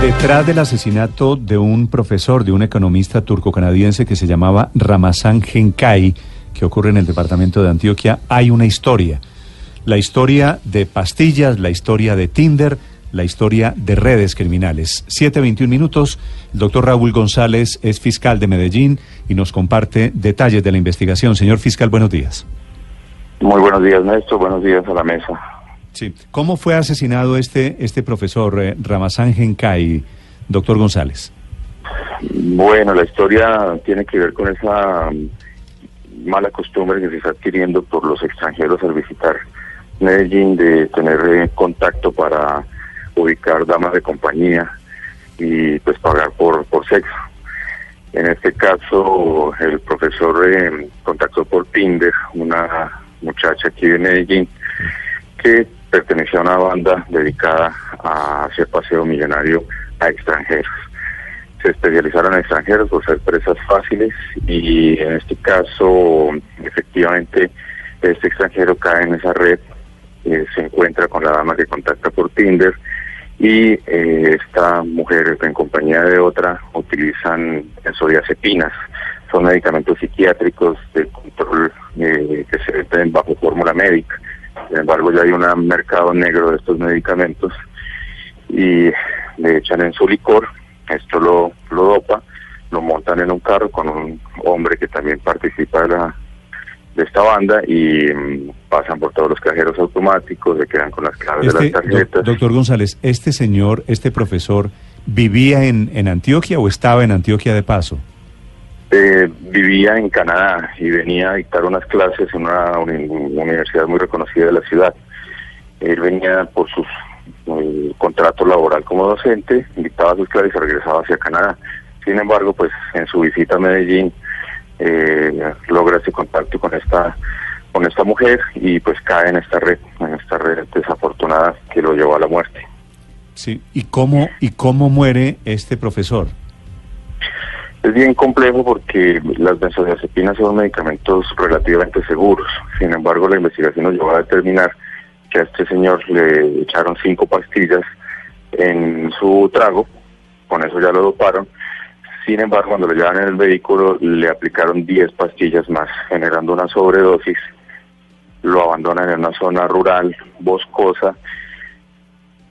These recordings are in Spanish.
Detrás del asesinato de un profesor, de un economista turco-canadiense que se llamaba Ramazan Genkai, que ocurre en el departamento de Antioquia, hay una historia. La historia de pastillas, la historia de Tinder, la historia de redes criminales. 7.21 minutos. El doctor Raúl González es fiscal de Medellín y nos comparte detalles de la investigación. Señor fiscal, buenos días. Muy buenos días, Néstor. Buenos días a la mesa. Sí. ¿Cómo fue asesinado este, este profesor eh, Ramazán Genkai, doctor González? Bueno, la historia tiene que ver con esa mm, mala costumbre que se está adquiriendo por los extranjeros al visitar Medellín de tener eh, contacto para ubicar damas de compañía y pues pagar por, por sexo. En este caso, el profesor eh, contactó por Tinder una muchacha aquí de Medellín que pertenecía a una banda dedicada a hacer paseo millonario a extranjeros. Se especializaron en extranjeros por ser presas fáciles y en este caso, efectivamente, este extranjero cae en esa red, eh, se encuentra con la dama que contacta por Tinder y eh, esta mujer en compañía de otra utilizan benzodiazepinas. Son medicamentos psiquiátricos de control eh, que se venden bajo fórmula médica. Sin embargo, ya hay un mercado negro de estos medicamentos y le echan en su licor, esto lo, lo dopa, lo montan en un carro con un hombre que también participa de, la, de esta banda y mm, pasan por todos los cajeros automáticos, se quedan con las claves de Este, las tarjetas. doc- doctor González, ¿este señor, este profesor, vivía en, en Antioquia o estaba en Antioquia de paso? Eh, vivía en Canadá y venía a dictar unas clases en una uni- universidad muy reconocida de la ciudad. Él venía por su contrato laboral como docente, dictaba sus clases y regresaba hacia Canadá. Sin embargo, pues en su visita a Medellín eh, logra ese contacto con esta con esta mujer y pues cae en esta red, en esta red desafortunada que lo llevó a la muerte. Sí. ¿Y cómo, y cómo muere este profesor? Es bien complejo porque las benzodiazepinas son medicamentos relativamente seguros. Sin embargo, la investigación nos llevó a determinar que a este señor le echaron cinco pastillas en su trago, con eso ya lo doparon. Sin embargo, cuando lo llevan en el vehículo, le aplicaron 10 pastillas más, generando una sobredosis. Lo abandonan en una zona rural, boscosa,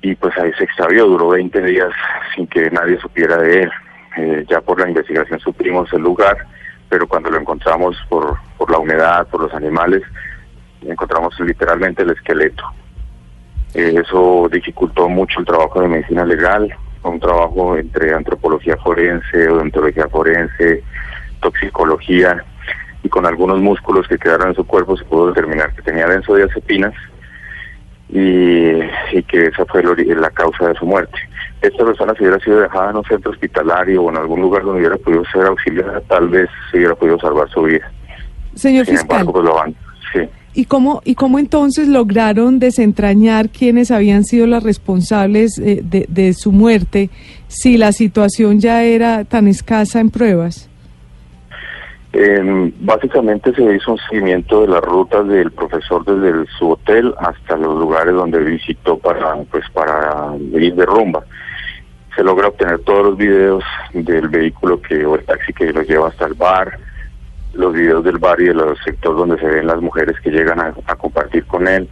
y pues ahí se extravió, duró 20 días sin que nadie supiera de él. Eh, ya por la investigación supimos el lugar, pero cuando lo encontramos por, por la humedad, por los animales, encontramos literalmente el esqueleto. Eh, eso dificultó mucho el trabajo de medicina legal, un trabajo entre antropología forense, odontología forense, toxicología, y con algunos músculos que quedaron en su cuerpo se pudo determinar que tenía benzodiazepinas y, que esa fue la causa de su muerte. Esta persona si hubiera sido dejada en un centro hospitalario o en algún lugar donde hubiera podido ser auxiliada, tal vez se hubiera podido salvar su vida. Señor Sin fiscal, embargo, pues lo van. Sí. ¿y cómo, ¿y cómo entonces lograron desentrañar quiénes habían sido las responsables eh, de, de su muerte si la situación ya era tan escasa en pruebas? Eh, básicamente se hizo un seguimiento de las rutas del profesor desde el- su hotel hasta los lugares donde visitó para pues para ir de rumba. Se logra obtener todos los videos del vehículo que o el taxi que lo lleva hasta el bar, los videos del bar y de los sectores donde se ven las mujeres que llegan a, a compartir con él.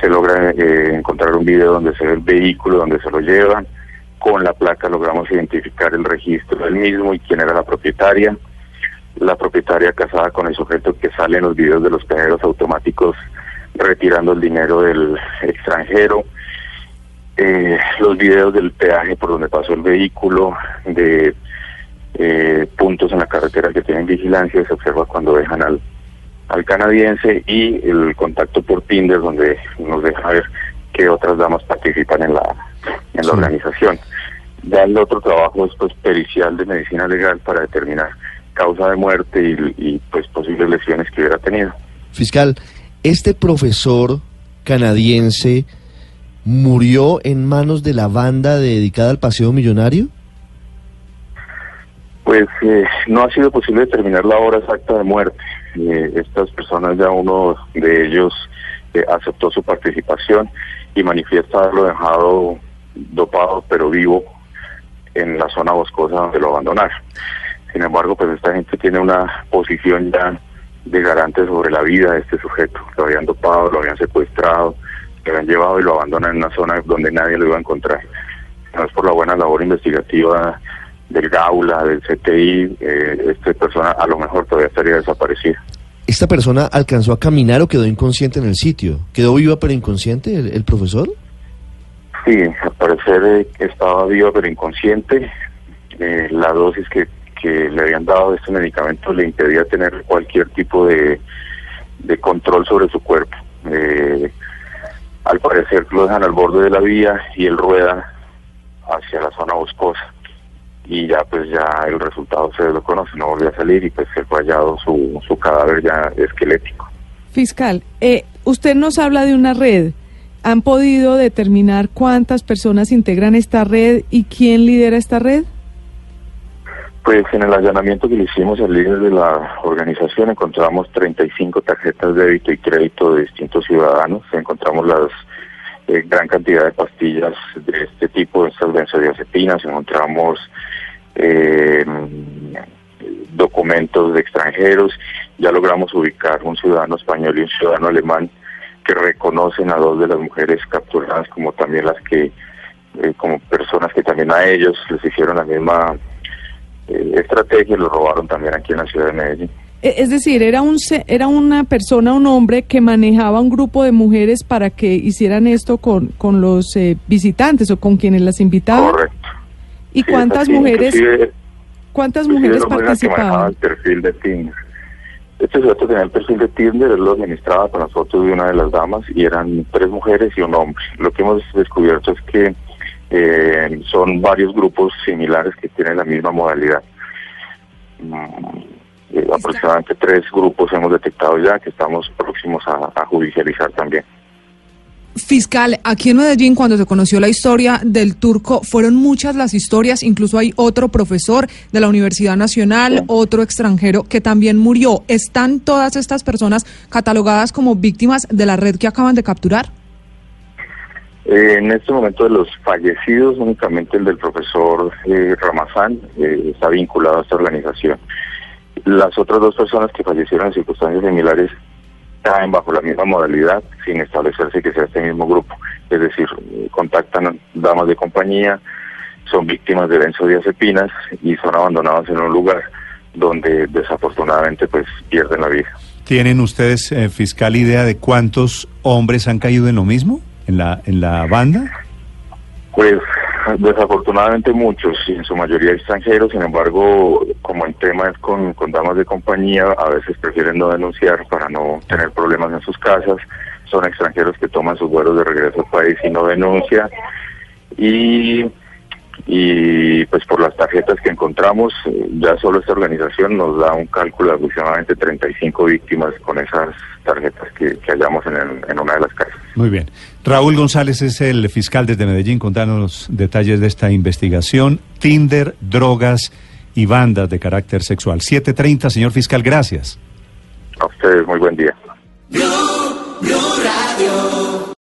Se logra eh, encontrar un video donde se ve el vehículo donde se lo llevan. Con la placa logramos identificar el registro del mismo y quién era la propietaria la propietaria casada con el sujeto que sale en los videos de los cajeros automáticos retirando el dinero del extranjero, eh, los videos del peaje por donde pasó el vehículo, de eh, puntos en la carretera que tienen vigilancia se observa cuando dejan al, al canadiense y el contacto por Tinder donde nos deja ver que otras damas participan en la, en la organización. Ya el otro trabajo es pues pericial de medicina legal para determinar causa de muerte y, y pues posibles lesiones que hubiera tenido. Fiscal, este profesor canadiense murió en manos de la banda dedicada al paseo millonario? Pues eh, no ha sido posible determinar la hora exacta de muerte. Eh, estas personas, ya uno de ellos eh, aceptó su participación y manifiesta haberlo dejado dopado pero vivo en la zona boscosa donde lo abandonaron. Sin embargo, pues esta gente tiene una posición ya de garante sobre la vida de este sujeto. Lo habían dopado, lo habían secuestrado, lo habían llevado y lo abandonan en una zona donde nadie lo iba a encontrar. No es por la buena labor investigativa del Gaula, del CTI, eh, esta persona a lo mejor todavía estaría desaparecida. ¿Esta persona alcanzó a caminar o quedó inconsciente en el sitio? ¿Quedó viva pero inconsciente el, el profesor? Sí, al parecer eh, estaba viva pero inconsciente. Eh, la dosis que, que le habían dado de este medicamento le impedía tener cualquier tipo de, de control sobre su cuerpo. Eh, al parecer lo dejan al borde de la vía y él rueda hacia la zona boscosa y ya pues ya el resultado se lo conoce, no volvió a salir y pues se fue hallado su, su cadáver ya esquelético. Fiscal, eh, usted nos habla de una red. ¿Han podido determinar cuántas personas integran esta red y quién lidera esta red? Pues en el allanamiento que le hicimos al líder de la organización encontramos 35 tarjetas de débito y crédito de distintos ciudadanos, encontramos las eh, gran cantidad de pastillas de este tipo, de estas benzodiazepinas, encontramos eh, documentos de extranjeros, ya logramos ubicar un ciudadano español y un ciudadano alemán que reconocen a dos de las mujeres capturadas como también las que, eh, como personas que también a ellos les hicieron la misma estrategia y lo robaron también aquí en la ciudad de Medellín. E- Es decir, era un se- era una persona, un hombre que manejaba un grupo de mujeres para que hicieran esto con, con los eh, visitantes o con quienes las invitaban. Correcto. ¿Y Sí, cuántas así, mujeres inclusive- cuántas inclusive mujeres participaban? el perfil de Tinder. Este sujeto tenía el perfil de Tinder, él lo administraba con las fotos de una de las damas y eran tres mujeres y un hombre. Lo que hemos descubierto es que eh, son varios grupos similares que tienen la misma modalidad. Mm, eh, aproximadamente tres grupos hemos detectado ya que estamos próximos a, a judicializar también. Fiscal, aquí en Medellín, cuando se conoció la historia del turco, fueron muchas las historias, incluso hay otro profesor de la Universidad Nacional, otro extranjero que también murió. ¿Están todas estas personas catalogadas como víctimas de la red que acaban de capturar? Eh, en este momento de los fallecidos, únicamente el del profesor eh, Ramazán eh, está vinculado a esta organización. Las otras dos personas que fallecieron en circunstancias similares caen bajo la misma modalidad sin establecerse que sea este mismo grupo. Es decir, contactan damas de compañía, son víctimas de benzodiazepinas y son abandonados en un lugar donde desafortunadamente pues pierden la vida. ¿Tienen ustedes, eh, fiscal, idea de cuántos hombres han caído en lo mismo? ¿En la, en la banda? Pues desafortunadamente muchos, y en su mayoría extranjeros, sin embargo, como el tema es con, con damas de compañía, a veces prefieren no denunciar para no tener problemas en sus casas, son extranjeros que toman sus vuelos de regreso al país y no denuncian, y, y pues por las tarjetas que encontramos, ya solo esta organización nos da un cálculo de aproximadamente 35 víctimas con esas tarjetas que, que hallamos en una de las casas. Muy bien. Raúl González es el fiscal desde Medellín contándonos los detalles de esta investigación. Tinder, drogas y bandas de carácter sexual. 7.30, señor fiscal, gracias. A ustedes muy buen día. Blue Radio.